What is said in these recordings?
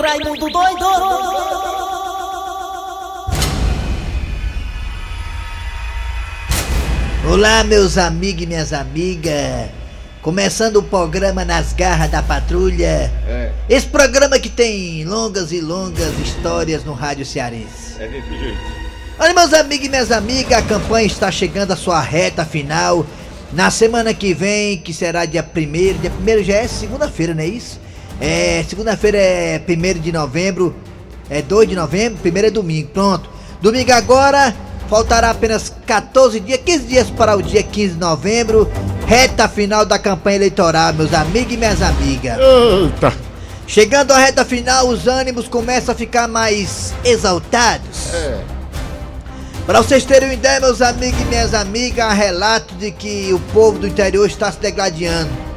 Raimundo doido! Olá, meus amigos e minhas amigas. Começando o programa Nas Garras da Patrulha. É, Esse programa que tem longas e longas histórias no rádio cearense. é desse jeito. Olha, meus amigos e minhas amigas, a campanha está chegando à sua reta final. Na semana que vem, que será dia 1 dia 1 já é segunda-feira, não é isso? É, segunda-feira é 1 de novembro, é 2 de novembro, primeiro é domingo, pronto. Domingo agora, faltará apenas 14 dias, 15 dias para o dia 15 de novembro, reta final da campanha eleitoral, meus amigos e minhas amigas. Eita! Chegando à reta final, os ânimos começam a ficar mais exaltados. É. Para vocês terem uma ideia, meus amigos e minhas amigas, há relato de que o povo do interior está se degladiando.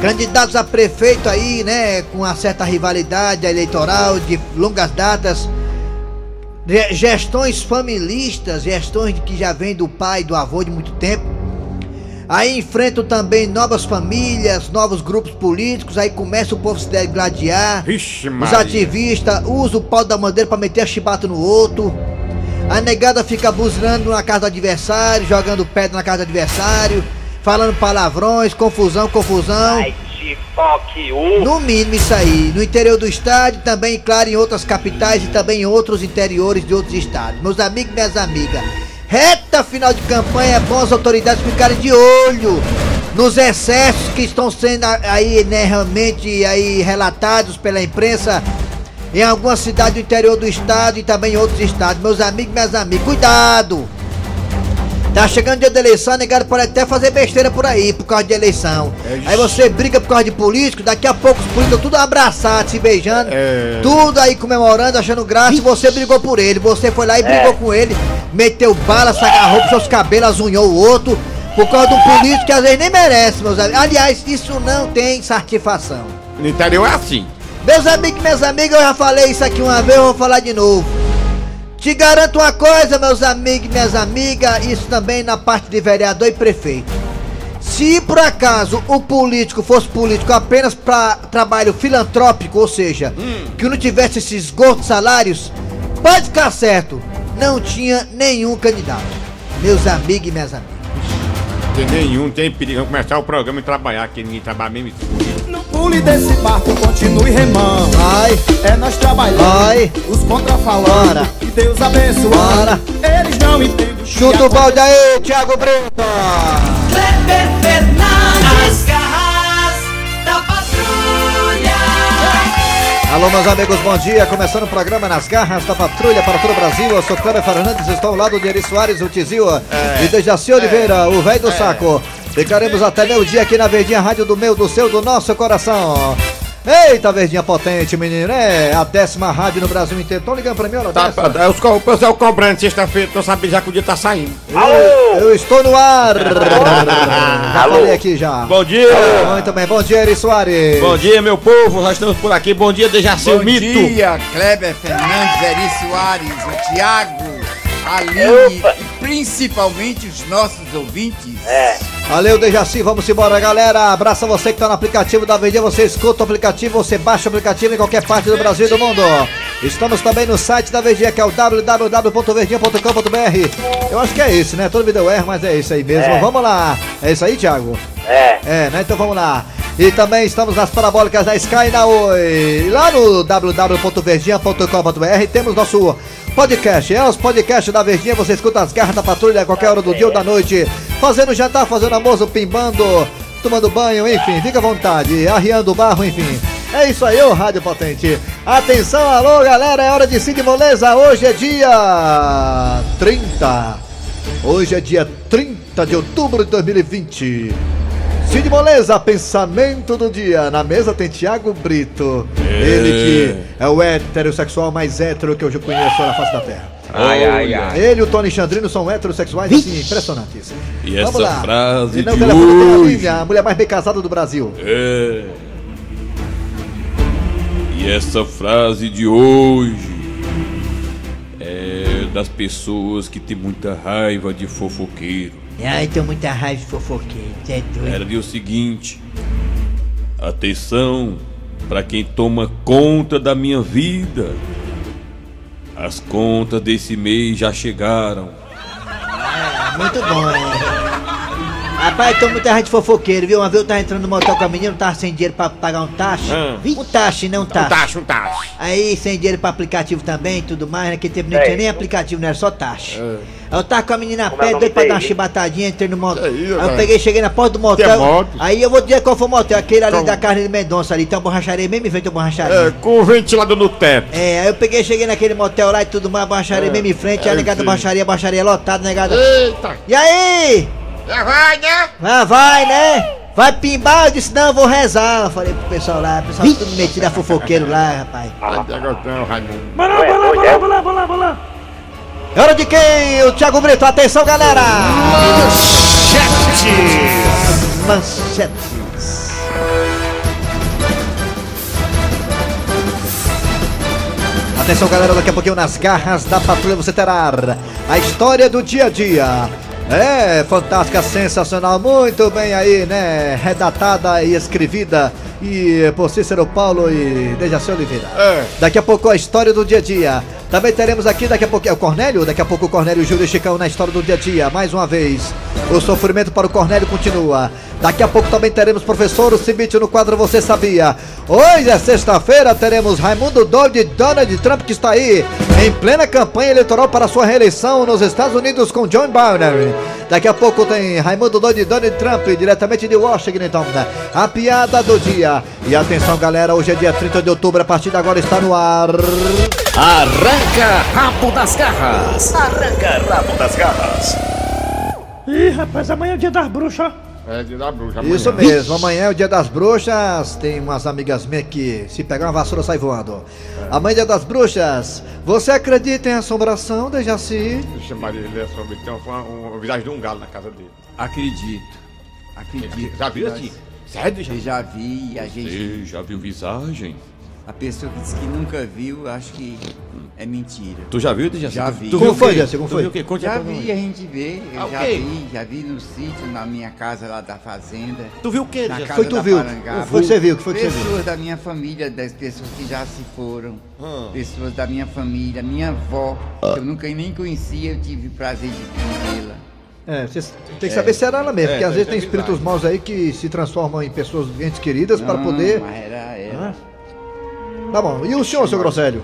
Candidatos a prefeito aí, né, com uma certa rivalidade eleitoral de longas datas, ge- gestões familistas, gestões que já vêm do pai e do avô de muito tempo. Aí enfrentam também novas famílias, novos grupos políticos, aí começa o povo se degladiar. Vixe, Os ativistas usam o pau da bandeira pra meter a chibata no outro. A negada fica buzinando na casa do adversário, jogando pedra na casa do adversário, falando palavrões, confusão, confusão. Ai. No mínimo isso aí. No interior do estado, também, claro, em outras capitais e também em outros interiores de outros estados. Meus amigos e minhas amigas, reta final de campanha é bom as autoridades ficarem de olho nos excessos que estão sendo aí, né, realmente aí relatados pela imprensa em algumas cidades do interior do estado e também em outros estados. Meus amigos e minhas amigas, cuidado! Tá chegando dia da eleição, negado pode até fazer besteira por aí, por causa de eleição. É, Aí você briga por causa de político, daqui a pouco os políticos tudo abraçados, se beijando, É. tudo aí comemorando, achando graça, e você brigou por ele. Você foi lá e brigou com ele, meteu bala, se agarrou pros seus cabelos, azunhou o outro, por causa de um político que às vezes nem merece, meus amigos. Aliás, isso não tem satisfação. No interior é assim. Meus amigos e minhas amigas, eu já falei isso aqui uma vez, eu vou falar de novo. Te garanto uma coisa, meus amigos e minhas amigas, isso também na parte de vereador e prefeito. Se por acaso o político fosse político apenas para trabalho filantrópico, ou seja, que não tivesse esses gordos salários, pode ficar certo, não tinha nenhum candidato. Meus amigos e minhas amigas. Tem nenhum, tem perigo. Vamos começar o programa e trabalhar, que ninguém trabalha mesmo. No pule desse barco, continue remando. Vai, É nós trabalhando, vai, os contra falando. Que Deus abençoe. Bora. Eles não entendem. chuta o balde aí, Thiago Brito. Kleber Fernandes! Alô, meus amigos, bom dia. Começando o programa Nas Garras da Patrulha para todo o Brasil. Eu sou Cléber Fernandes, estou ao lado de Eri Soares, o Tizil e de Jaci Oliveira, o velho do saco. Ficaremos até meio dia aqui na Verdinha Rádio do meu, do seu, do nosso coração. Eita, Verdinha potente, menino. É a décima rádio no Brasil inteiro. Estão ligando pra mim, olha Tá, dessa? tá, os co- o pessoal cobrando sexta-feira, não sabe já que o dia tá saindo. Eu, eu estou no ar. já Alô? falei aqui já. Bom dia! Muito bem, bom dia, Eri Soares. Bom dia, meu povo, nós estamos por aqui. Bom dia, Dejaci, o Bom mito. dia, Kleber Fernandes, Eri Soares, o Thiago, a Aline Opa. Principalmente os nossos ouvintes. É. Valeu, Dejaci, vamos embora, galera. Abraça você que tá no aplicativo da Verdinha. Você escuta o aplicativo, você baixa o aplicativo em qualquer parte do Brasil e do mundo. Estamos também no site da Verdinha, que é o www.verdinha.com.br. Eu acho que é isso, né? Todo vídeo eu erro, mas é isso aí mesmo. É. Vamos lá. É isso aí, Thiago? É. É, né? Então vamos lá. E também estamos nas parabólicas da Sky e Oi. Lá no www.verdinha.com.br temos nosso podcast. É os podcasts da Verdinha. Você escuta as garras da patrulha a qualquer hora do dia ou da noite. Fazendo jantar, fazendo almoço, pimbando, tomando banho, enfim. Fica à vontade. Arriando o barro, enfim. É isso aí, ô Rádio Potente. Atenção, alô, galera. É hora de Cid Moleza. Hoje é dia 30. Hoje é dia 30 de outubro de 2020. Cid Moleza, pensamento do dia. Na mesa tem Thiago Brito. Ele que é o heterossexual mais hétero que eu já conheço na face da terra. Ai, ai, ai. Ele e o Tony Chandrino são heterossexuais assim, impressionantes. E Vamos essa lá. frase e no de tem a hoje. Lívia, a mulher mais bem casada do Brasil. É. E essa frase de hoje é das pessoas que tem muita raiva de fofoqueiro. Ai, tenho muita raiva de fofoqueiro, é doido. Era o seguinte: atenção, para quem toma conta da minha vida. As contas desse mês já chegaram. Muito bom. Rapaz, tô muita gente fofoqueiro, viu? Uma vez eu tava entrando no motel com a menina, tava sem dinheiro pra pagar um taxa. Ah. Um taxa, não um Um taxa. tacho, um tacho. Aí, sem dinheiro pra aplicativo também e tudo mais, naquele tempo não tinha nem aplicativo, não era só taxa. Aí eu tava com a menina a é pé, doido pra dar uma chibatadinha, entrei no motel. Isso, Aí eu peguei, cheguei na porta do motel. É moto? Aí eu vou dizer qual foi o motel, aquele ali Como? da carne de Mendonça ali, tem uma borracharia, mesmo em frente à borracharia. É, com o ventilador no teto. É, aí eu peguei, cheguei naquele motel lá e tudo mais, borracharia É, mesmo em frente, é, a negada borracharia, borracharia lotada, negada. Eita! E aí? Já vai, né? Ah, vai, né? Vai pimbar? Eu disse, não, eu vou rezar. Eu falei pro pessoal lá, o pessoal tudo metido a fofoqueiro lá, rapaz. Vai de agotão, Raimundo. É hora de quem? O Thiago Brito, atenção galera! Manchetes! Manchetes. Atenção galera, daqui a pouquinho nas garras da patrulha você terá a história do dia a dia. É, fantástica, sensacional, muito bem aí, né? Redatada e escrevida e por Cícero Paulo e Dejaci Oliveira. É. Daqui a pouco a história do dia a dia. Também teremos aqui, daqui a pouco, é o Cornélio, daqui a pouco o Cornélio Júlio Chicão na história do dia a dia. Mais uma vez, o sofrimento para o Cornélio continua. Daqui a pouco também teremos professor Cibite no quadro Você Sabia. Hoje é sexta-feira, teremos Raimundo Doido e Donald Trump que está aí em plena campanha eleitoral para sua reeleição nos Estados Unidos com John Biden. Daqui a pouco tem Raimundo Doido e Donald Trump diretamente de Washington, então? A piada do dia. E atenção, galera, hoje é dia 30 de outubro, a partir de agora está no ar. Arranca rabo das garras. Arranca rabo das garras. Ih, rapaz, amanhã é o dia das bruxas. ó. É de dar bruxa Isso amanhã. mesmo, amanhã é o dia das bruxas. Tem umas amigas minhas que se pegar uma vassoura sai voando. Amanhã é dia das bruxas. Você acredita em assombração, Dejaci? Vixe, Maria, ele é sobre. Tem uma, uma visagem de um galo na casa dele. Acredito. Acredito. Já viu assim? Sério, já? Eu já vi, a gente. Você já viu visagem? A pessoa que diz que nunca viu, acho que é mentira. Tu já viu, Dejaci? Já vi. Tu Como viu o foi? Dejaci? Como foi? viu o quê? Conte Já vi, a gente vê. Eu Ah, já quê? vi, já vi no sítio, na minha casa lá da fazenda. Tu viu o quê, casa Foi tu da viu? Parangaba. Foi você viu? O que foi que você viu? Pessoas da minha família, das pessoas que já se foram. Hum. Pessoas da minha família, minha avó, que eu nunca nem conhecia, eu tive o prazer de conhecê-la. É, você tem que saber se era ela mesmo, É, porque às tem vezes tem espíritos maus aí que se transformam em pessoas entes queridas para Não, poder. Mas era ela. Tá bom. E o senhor, seu Grosselho?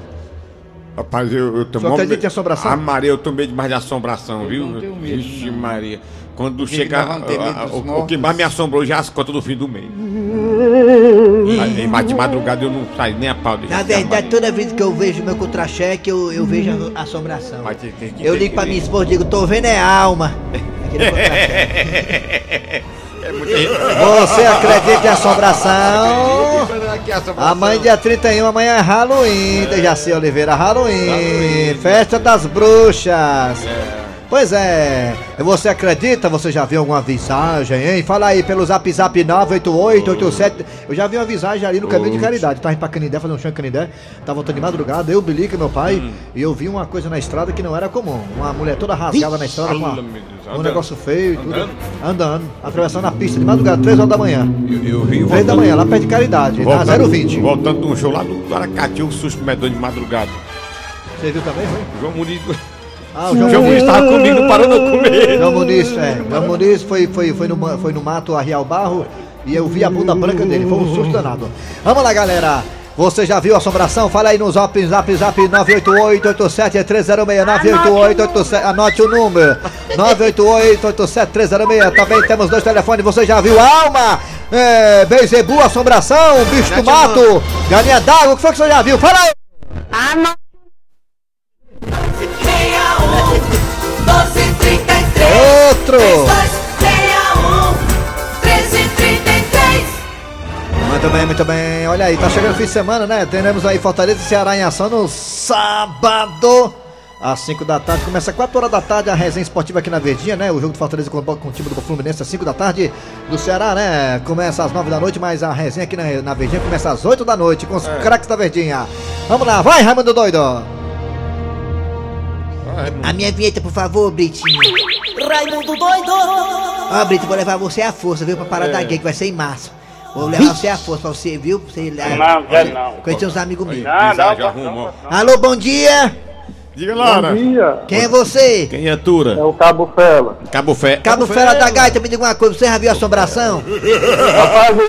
Rapaz, eu, eu tô Só acredita em assombração? Ah, Maria, eu tô medo demais de assombração, Eu viu? não tenho medo, Vixe, não. Maria. Quando chega. nós vamos ter medo a- a- dos o, o que mais me assombrou já as contas do fim do mês. Aí, mas de madrugada eu não saio nem a pau de Na verdade, toda vez que eu vejo meu contra-cheque, eu, eu vejo a assombração. Mas tem- tem Eu ligo pra minha esposa e digo, tô vendo é alma. Aquele contra-cheque. É Você acredita em assombração? Assombração. Amanhã, dia 31, amanhã é Halloween, Dejaci Oliveira, Halloween, Halloween. festa das bruxas. Pois é, você acredita? Você já viu alguma visagem, hein? Fala aí pelo zap zap 98887. Eu já vi uma visagem ali no caminho de caridade. Tava indo pra Canindé, fazer um chão em Canindé. Tava voltando de madrugada, eu, Bilica, meu pai. Hum. E eu vi uma coisa na estrada que não era comum. Uma mulher toda rasgada na estrada com uma- um negócio feio e tudo. Andando? Andando, atravessando a pista de madrugada, 3 horas da manhã. Eu, eu vi 3 da manhã, lá perto de Caridade, na 020. Voltando de um show lá do Aracati, um susto medonho de madrugada. Você viu também, foi? João Muniz. Ah, O João Muniz tava comigo, não parou de comer. João Muniz, é. João Muniz foi, foi, foi, no, foi no mato arriar o barro e eu vi a bunda branca dele. Foi um susto danado. Vamos lá, galera. Você já viu a assombração? Fala aí no zap, zap, zap 988-87-306. 988-87. Anote o número: 988-87-306. Também temos dois telefones. Você já viu Alma? É, Beizebu, assombração, bicho do mato, galinha d'água. O que foi que você já viu? Fala aí. 1233 Outro. 3261 1333 Muito bem, muito bem. Olha aí, tá chegando o fim de semana, né? Teremos aí Fortaleza e Ceará em ação no sábado. Às 5 da tarde, começa às 4 horas da tarde a resenha esportiva aqui na Verdinha, né? O jogo do Fortaleza com, com o time do Fluminense às 5 da tarde. Do Ceará, né? Começa às 9 da noite, mas a resenha aqui na, na Verdinha começa às 8 da noite com os craques da Verdinha. Vamos lá, vai, Raimundo Doido! A minha vinheta, por favor, Britinho. Raimundo doido Ó, Brito, vou levar você à força, viu? Pra parar da gay, que vai ser em março. Vou levar você à força pra você, viu? Pra você lá. Não, quero não. Conhecer uns amigos meus. Não, não, não, arruma. Alô, bom dia! Diga lá, né? Dia, Quem é você? Quem é Tura? é o Cabo Fela. Cabo Fé. Cabo Fera da Gaita, me diga uma coisa, você já viu assombração? Rapaz,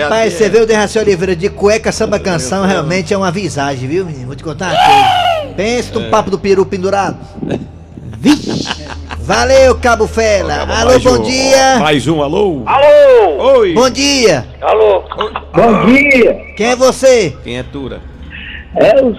Rapaz, você vê o Derraci Oliveira de cueca samba canção, realmente é uma visagem, viu, menino? Vou te contar uma coisa. Pensa num papo do peru pendurado. Vixe! Valeu, Cabo Fela. Alô, bom um. dia. Mais um, alô? Alô! Oi! Bom dia. Alô! bom dia. Quem é você? Quem é Tura? É o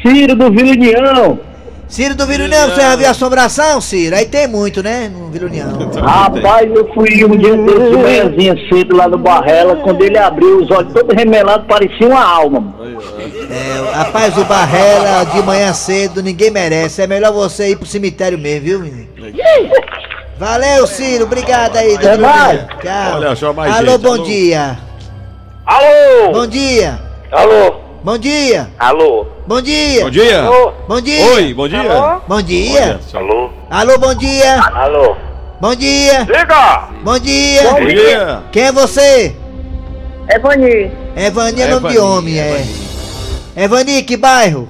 Ciro do Vila União. Ciro do Vila União, você já viu assombração, Ciro? Aí tem muito, né? No Vila União. Rapaz, eu fui um dia desse de manhãzinha cedo lá no Barrela, quando ele abriu os olhos todo remelado, parecia uma alma. mano. É, rapaz, o Barrela de manhã cedo, ninguém merece. É melhor você ir pro cemitério mesmo, viu, menino? Valeu, Ciro. Obrigado aí, do Até Vila mais. União. Tchau. Olha só, mais Alô, gente, bom alô. dia. Alô! Bom dia. Alô! Bom dia. Alô! Bom dia. Bom dia! Alô! Bom dia. Oi, bom dia! Alô? Bom dia. Alô! Alô, bom dia. Alô! Bom dia. Liga! Bom dia. Bom dia! Quem é você? É Vani, É Vani, é É nome de Vani, homem, é é. Vani. É Vani, que bairro?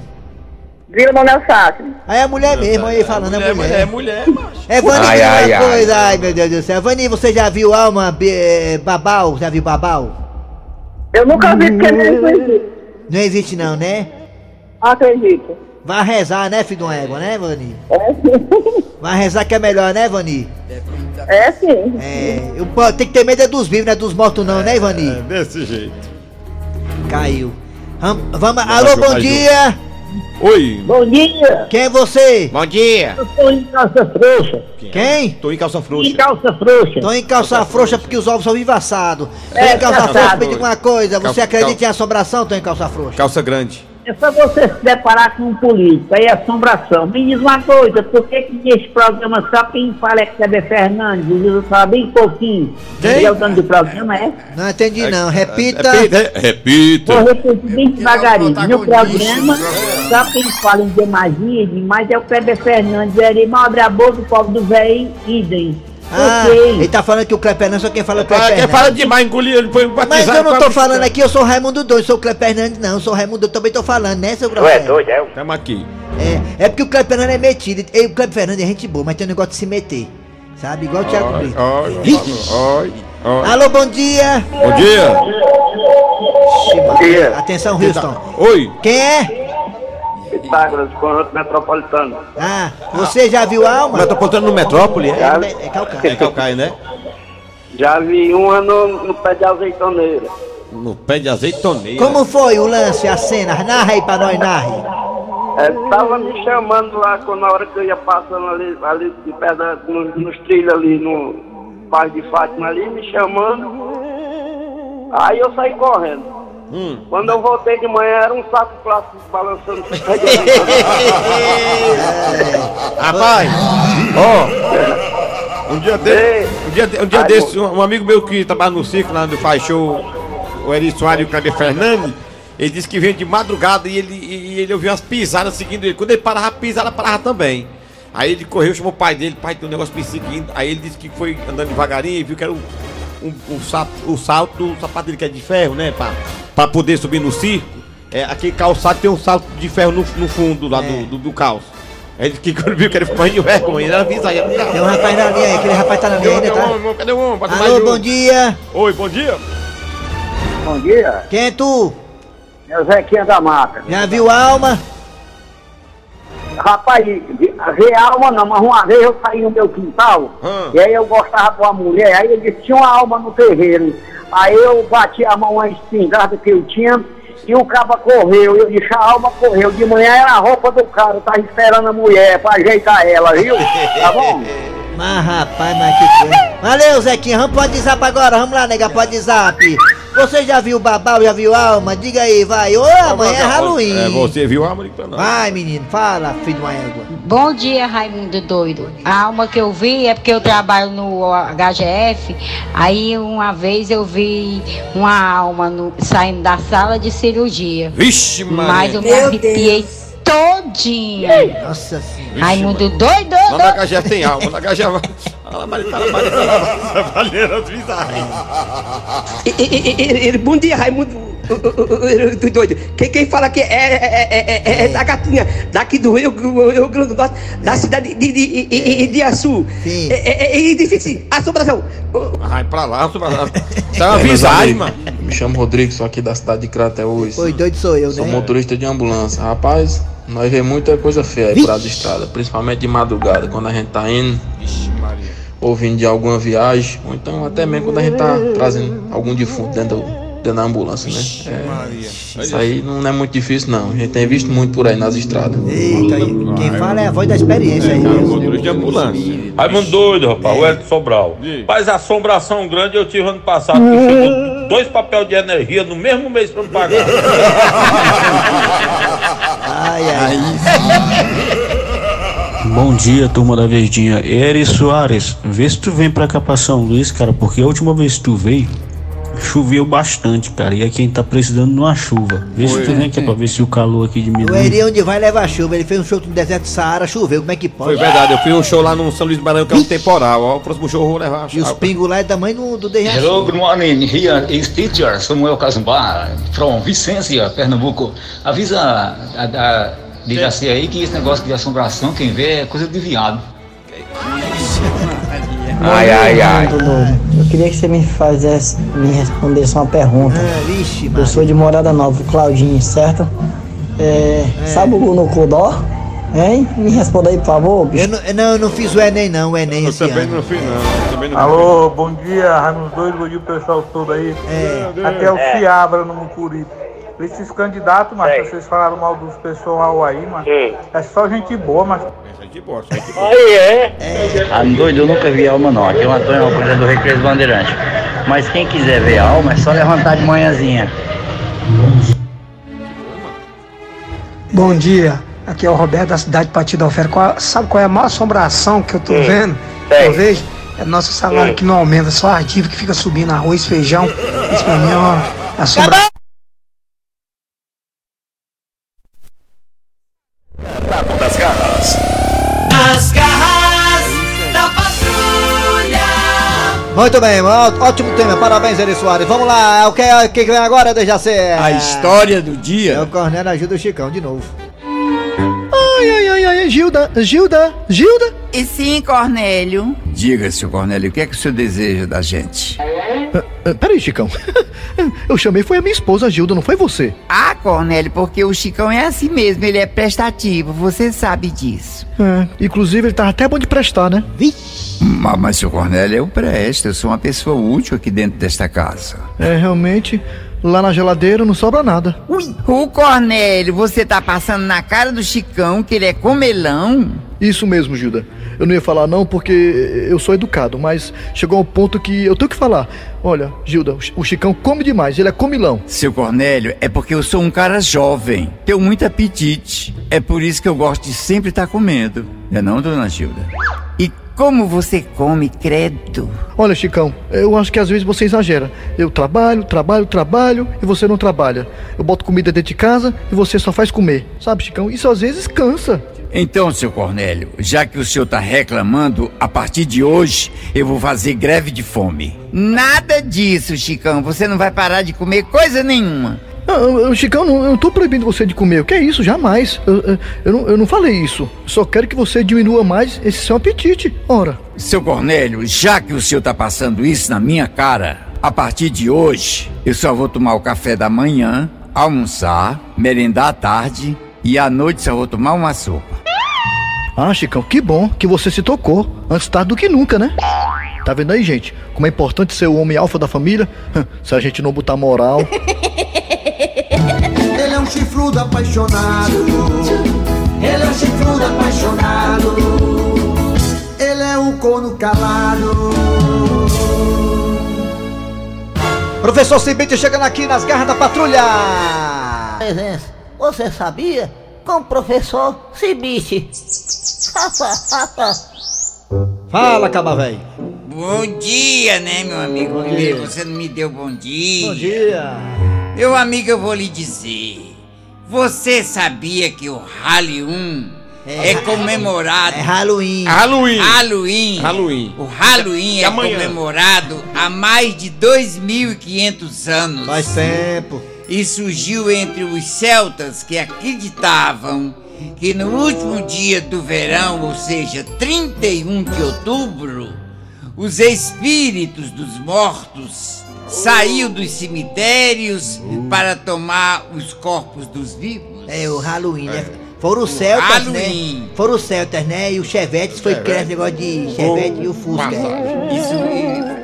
Vila Manuel Sátiro. Aí é mulher mesmo, aí falando é Mulher, mulher. mulher, mulher, macho. É Vani, Ai, ai, ai. coisa, ai meu Deus do céu. Vani, você já viu alma babau? Já viu babau? Eu nunca vi porque nem conheci. Não existe não, né? Acredito. Vai rezar, né, filho de uma égua, né, Vani? É sim. Vai rezar que é melhor, né, Vani? É sim. É, eu, tem que ter medo é dos vivos, não é dos mortos não, né, É Ivani? desse jeito. Caiu. Ram- Vamos, alô, bom mais um. dia. Oi! Bom dia. Quem é você? Bom dia! Eu tô em calça frouxa. Quem? Tô em calça Em frouxa. calça frouxa. Tô em calça frouxa porque os ovos são vivaçados. Tô É, em calça calça frouxa, me diga uma coisa. Você Calça- acredita calça- em assombração? Tô em calça frouxa. Calça grande. É só você se deparar com um político, aí é assombração. Me diz uma coisa, por que que nesse programa só quem fala é Kleber Fernandes? Eu falo bem pouquinho. Quem? Ele é o dono do programa, é? Não entendi não. Repita. Repita. Repita. Vou repetir bem devagarinho. No programa, só quem fala em demasia demais é o Kleber Fernandes. Ele mal abre a boca, o povo do velho, idem. Ah, ele tá falando que o Cleber Fernandes só quem fala é o Fala, Cleber quem fala demais, engoliu, ele foi batizado. Mas eu não tô falando aqui, eu sou Raimundo Doido, sou o Cleber Fernandes, não, eu sou Raimundo Doido, também tô falando, né, seu Tu é doido, é? Tamo aqui. É, é porque o Cleber Fernandes é metido, e o Cleber Fernandes é gente boa, mas tem um negócio de se meter, sabe, igual o Thiago Oi, Brito. oi, oi, oi. Alô, bom dia! Bom dia. Bom dia. Atenção, Houston. Oi. Quem é? Pitágoras, conjunto metropolitano. Ah, você já viu Alma? Metropolitano no Metrópole, É, é? é Calcaia. É Calcaia, né? Já vi uma no, no pé de azeitoneira. No pé de azeitoneira. Como foi o lance, a cena? Narra aí pra nós, narre. É, tava me chamando lá quando, na hora que eu ia passando ali, ali de pé da, no- nos trilhos ali no Paz de Fátima ali, me chamando. Aí eu saí correndo. Hum. Quando eu voltei de manhã era um saco plástico balançando no. Rapaz, ó, um dia desse, um dia, de- um dia Ai, desse, um, um amigo meu que trabalha no circo lá do Faz Show, o Eri Soares e o Fernandes, ele disse que veio de madrugada e ele, e ele ouviu umas pisadas seguindo ele. Quando ele parava, a pisada parava também. Aí ele correu, chamou o pai dele, pai tem um negócio me seguindo. Aí ele disse que foi andando devagarinho e viu que era um, um, um sapo, o salto do sapato dele que é de ferro, né? Pra, pra poder subir no circo. É, aquele calçado tem um salto de ferro no, no fundo lá do, do, do calço. Ele disse que quando viu que ele ficou de vergonha, ele avisa aí. Tem um rapaz na linha aí, aquele rapaz tá na linha ainda, tá? Cadê o homem? Alô, um. bom dia. Oi, bom dia. Bom dia. Quem é tu? É o Zequinha da Mata. Já viu Alma? Rapaz, ver alma não, mas uma vez eu saí no meu quintal, Hum. e aí eu gostava de uma mulher, aí ele disse, tinha uma alma no terreiro. Aí eu bati a mão a espingarda que eu tinha, e o caba correu, eu disse, a alma correu. De manhã era a roupa do cara, eu tava esperando a mulher pra ajeitar ela, viu? Tá bom? Mas rapaz, mas que coisa. Valeu, Zequinha, vamos pro WhatsApp agora, vamos lá, nega, pro WhatsApp. Você já viu Babau, já viu Alma? Diga aí, vai. Ô, amanhã é Halloween. É, você viu a América não? Vai, menino, fala, filho de uma égua. Bom dia, Raimundo Doido. A alma que eu vi é porque eu trabalho no HGF. Aí uma vez eu vi uma alma no- saindo da sala de cirurgia. Vixe, Mas Maria. eu me arrepiei todinho. Nossa senhora. Raimundo doido, Lá na doido. HGF tem alma, fala. Valeu, bizarro. Bom dia, Raimundo. Do doido. Quem, quem fala que é, é, é, é, é da gatinha daqui do Rio, Rio Grande do Norte, da cidade de, de, de, de Açu. Sim. É, é, é edifício, assombração. Vai pra lá, pra lá. Tá uma visagem, mano. Me chamo Rodrigo, sou aqui da cidade de Crateús. Oi, doido sou eu, Sou né? motorista de ambulância. Rapaz, nós vemos muita coisa feia aí por as estradas, principalmente de madrugada, quando a gente tá indo, ou vindo de alguma viagem, ou então até mesmo quando a gente tá trazendo algum defunto dentro, do- dentro da ambulância, né? É, isso aí não é muito difícil, não. A gente tem visto muito por aí nas estradas. Eita, aí, quem fala é a voz da experiência aí. Motorista de ambulância. Raimundo doido, rapaz, o Hélio Sobral. Mas assombração grande eu tive ano passado, que chegou dois papéis de energia no mesmo mês pra me pagar. Ai, ai. Bom dia, turma da Verdinha. Eri Soares, vê se tu vem pra cá pra São Luís, cara, porque a última vez que tu veio, choveu bastante, cara. E aqui a gente tá precisando de uma chuva. Vê se tu vem aqui pra ver se o calor aqui O diminui. Eri onde vai leva chuva. Ele fez um show no deserto do Saara, choveu. Como é que pode? Foi verdade, eu fui um show lá no São Luís do Maranhão que é um temporal. Ó, o próximo show eu vou levar. E os pingos lá é tamanho do, do Dejaci. Hello, good morning. Here is teacher Samuel Casumbar from Vicência, Pernambuco. Avisa a, a, Dejaci aí que esse negócio de assombração, quem vê, é coisa de viado. Ai, ai, ai. Eu queria que você me fizesse, me respondesse uma pergunta. Vixe, Eu sou de Morada Nova, Claudinho, certo? É, Sabe o Gunocudó? Hein? Me responda aí, por favor, bicho. Eu não, não, eu não fiz o Enem não, o Enem esse ano. não fiz, não. Também não Alô, bom dia, Raimundo Doido, bom dia pessoal todo aí. Aqui é o É. Ciabra no Mucuri. Esses candidatos, mas vocês falaram mal dos pessoal aí, mas é só gente boa, mas. De boa, só de Aí é? Ah, doido, eu nunca vi alma não. Aqui é o Antônio Alcântara do Recreio Bandeirante. Mas quem quiser ver a alma é só levantar de manhãzinha. Bom dia, aqui é o Roberto da cidade de Partido Alfera. Qual- sabe qual é a maior assombração que eu tô Hum, vendo? sei. Eu vejo? É nosso salário Hum. que não aumenta, só a dívida que fica subindo arroz, feijão. Isso pra mim é uma assombração. Muito bem, ó- ótimo tema. Parabéns, Eri Soares. Vamos lá, o que, o que vem agora, Dejaci? A história do dia. É o Cornélio ajuda o Chicão de novo. Ai, ai, ai, ai, Gilda, Gilda, Gilda. E sim, Cornélio. Diga, seu Cornélio, o que é que o senhor deseja da gente? Ah, ah, peraí, Chicão. Eu chamei foi a minha esposa Gilda, não foi você. Ah, Cornélio, porque o Chicão é assim mesmo, ele é prestativo, você sabe disso. É, inclusive ele tava até bom de prestar, né? Mas, mas seu Cornélio, eu presto, eu sou uma pessoa útil aqui dentro desta casa. É, realmente, lá na geladeira não sobra nada. O Cornélio, você tá passando na cara do Chicão que ele é comelão? Isso mesmo, Gilda. Eu não ia falar não porque eu sou educado, mas chegou ao ponto que eu tenho que falar. Olha, Gilda, o Chi- o Chicão come demais, ele é comilão. Seu Cornélio, é porque eu sou um cara jovem, tenho muito apetite. É por isso que eu gosto de sempre estar comendo. Não é não, dona Gilda? E como você come, credo? Olha, Chicão, eu acho que às vezes você exagera. Eu trabalho, trabalho, trabalho e você não trabalha. Eu boto comida dentro de casa e você só faz comer. Sabe, Chicão? Isso às vezes cansa. Então, seu Cornélio, já que o senhor tá reclamando, a partir de hoje eu vou fazer greve de fome. Nada disso, Chicão. Você não vai parar de comer coisa nenhuma. Ah, ah, Chicão, não, eu não tô proibindo você de comer. O que é isso? Jamais. Eu, eu, eu não, eu não falei isso. Só quero que você diminua mais esse seu apetite. Ora. Seu Cornélio, já que o senhor tá passando isso na minha cara, a partir de hoje eu só vou tomar o café da manhã, almoçar, merendar à tarde e à noite só vou tomar uma sopa. Ah, Chicão, que bom que você se tocou. Antes tarde do que nunca, né? Tá vendo aí, gente? Como é importante ser o homem alfa da família? Se a gente não botar moral. Ele é um chifrudo apaixonado. Ele é um chifrudo apaixonado. Ele é um corno calado. Professor Cibite chegando aqui nas garras da patrulha. Presença, você sabia? Com o professor Cibite. Fala, caba velho. Bom dia, né, meu amigo? Primeiro, você não me deu bom dia. Bom dia. Meu amigo, eu vou lhe dizer. Você sabia que o Halloween é, comemorado. É Halloween. Halloween. Halloween. Halloween. O Halloween é amanhã? comemorado há mais de 2.500 anos. Faz tempo. E surgiu entre os celtas que acreditavam que no último dia do verão, ou seja, 31 de outubro, os espíritos dos mortos saíam dos cemitérios para tomar os corpos dos vivos. É o Halloween, né? Foram os Celtas, Halloween. né? Foram os Celtas, né? E o Chevette foi criar esse negócio de Chevette e o Fusca. Isso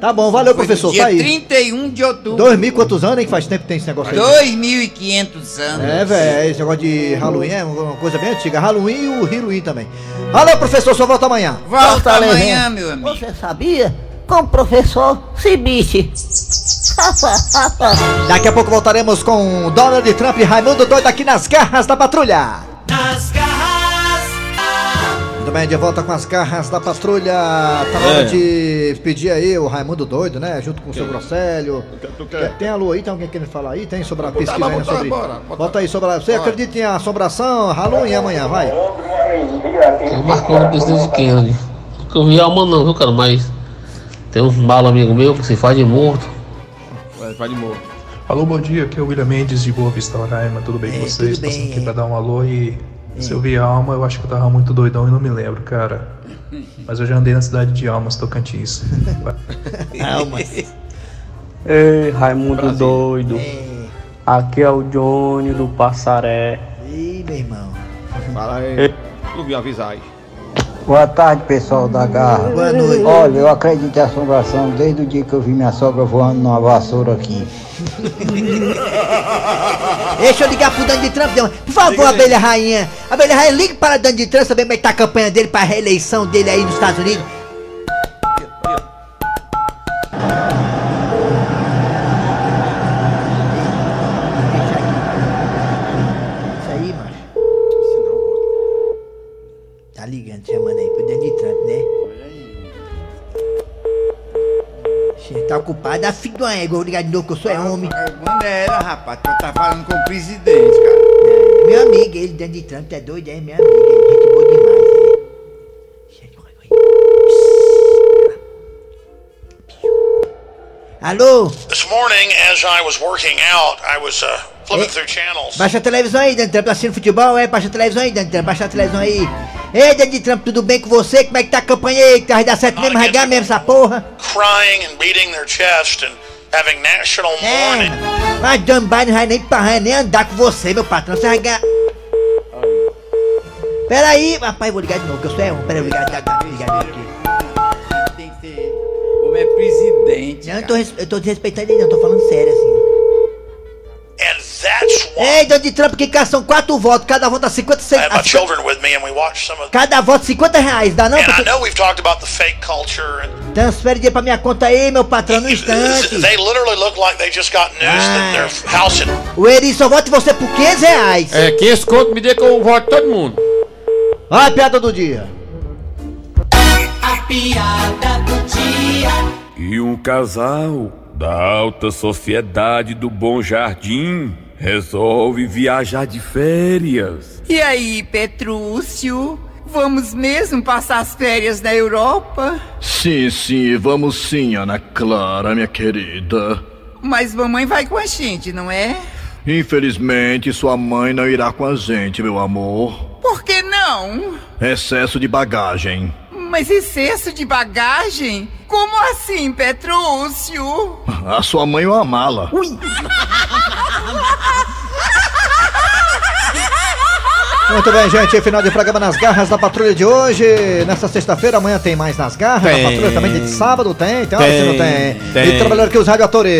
Tá bom, valeu, foi professor. dia Tá aí. 31 de outubro. Dois mil e quantos anos, hein? Que faz tempo que tem esse negócio aí. 2.500 anos. É, velho, esse negócio de Halloween é uma coisa bem antiga. Halloween e o Halloween também. Valeu, professor, só volta amanhã. Volta amanhã, meu amigo. Você sabia? Com o professor Cibiche. Daqui a pouco voltaremos com Donald Trump e Raimundo Doido aqui nas garras da patrulha. Nas bem, de volta com as garras da patrulha. Tá na hora É. de pedir aí o Raimundo Doido, né? Junto com o seu Grosselho. quer? Tem alô aí? Tem alguém querendo falar aí? Tem sobre a Botar, pesquisa aí né, botar, sobre. bora. Bota aí sobre a... Você Bora. acredita em assombração? Halloween amanhã, vai. Eu marcou no presidente Kennedy. Nunca vi alma não, viu, cara? Mas tem uns malos amigos meus que se faz de morto. Vai, vai de morto. Alô, bom dia, aqui é o William Mendes de Boa Vista Roraima, tudo bem com vocês? tudo bem, Passando aqui é. pra dar um alô e se eu vi a alma, eu acho que eu tava muito doidão e não me lembro, cara. Mas eu já andei na cidade de Almas, Tocantins. Almas. Ei, Raimundo doido. Aqui é o Johnny do Passaré. Ih, meu irmão. Fala aí. Tu viu avisar aí. Boa tarde, pessoal da Garra. Boa noite. Olha, eu acredito em assombração desde o dia que eu vi minha sogra voando numa vassoura aqui. Deixa eu ligar pro Donald Trump, não. Por favor, abelha rainha. Abelha rainha, ligue para o Donald Trump saber como é que tá a campanha dele pra reeleição dele aí nos Estados Unidos. Tá ocupado, a filha de uma égua, ligar de novo que eu sou é homem. Quando era, rapaz, tu tá falando com o presidente, cara. Meu amigo, ele, Donald Trump, é doido, é meu amigo, ele, gente boa demais, é. Alô? This morning, as I was working out, I was uh, flipping through channels. Baixa a televisão aí, Trump, tá assistindo futebol, é? Baixa a televisão aí, Trump, baixa a televisão aí. Ei, Donald Trump, tudo bem com você? Como é que tá a campanha aí? Que vai dar certo mesmo, vai ganhar mesmo essa porra? crying and beating their chest and having national mourning. Mas John Biden vai nem pra nem andar com você, meu patrão, você vai ganhar... Pera aí, rapaz, vou ligar de novo, que eu sou é um, pera aí, vou ligar, ligar, ligar aqui. Como é presidente. Não, eu tô, eu tô desrespeitando ele, não, tô falando sério assim. That's why Ei, Donald Trump, que cá são quatro votos, cada voto dá 56... I have my a- children with me and we watch some of Cada voto 50 reais, dá não? And I Pra- know we've talked about the fake culture and Transfere dinheiro pra minha conta aí, meu patrão, no instante. they literally look like they just got news that their house had O Eri só vota em você por 500 reais. É, 500 conto me dê que eu voto todo mundo. Olha a piada do dia. A piada do dia. E um casal da alta sociedade do Bom Jardim resolve viajar de férias. E aí, Petrúcio? Vamos mesmo passar as férias na Europa? Sim, sim, vamos sim, Ana Clara, minha querida. Mas mamãe vai com a gente, não é? Infelizmente, sua mãe não irá com a gente, meu amor. Por que não? Excesso de bagagem. Mas excesso de bagagem? Como assim, Petrúcio? A sua mãe é uma mala. Muito bem, gente. Final de programa nas garras da patrulha de hoje. Nesta sexta-feira, amanhã tem mais nas garras Tem. da patrulha também. De sábado tem, tem, que não tem. Tem. E trabalhando aqui os radioatores.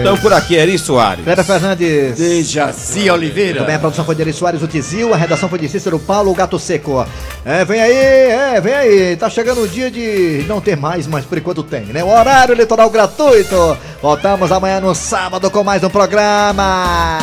Então por aqui, Eri Soares. Kleber Fernandes. Dejaci Oliveira. Também a produção foi de Eri Soares, o Tizil. A redação foi de Cícero Paulo, o Gato Seco. É, vem aí, é, vem aí. Tá chegando o dia de não ter mais, mas por enquanto tem, né? O horário eleitoral gratuito. Voltamos amanhã no sábado com mais um programa.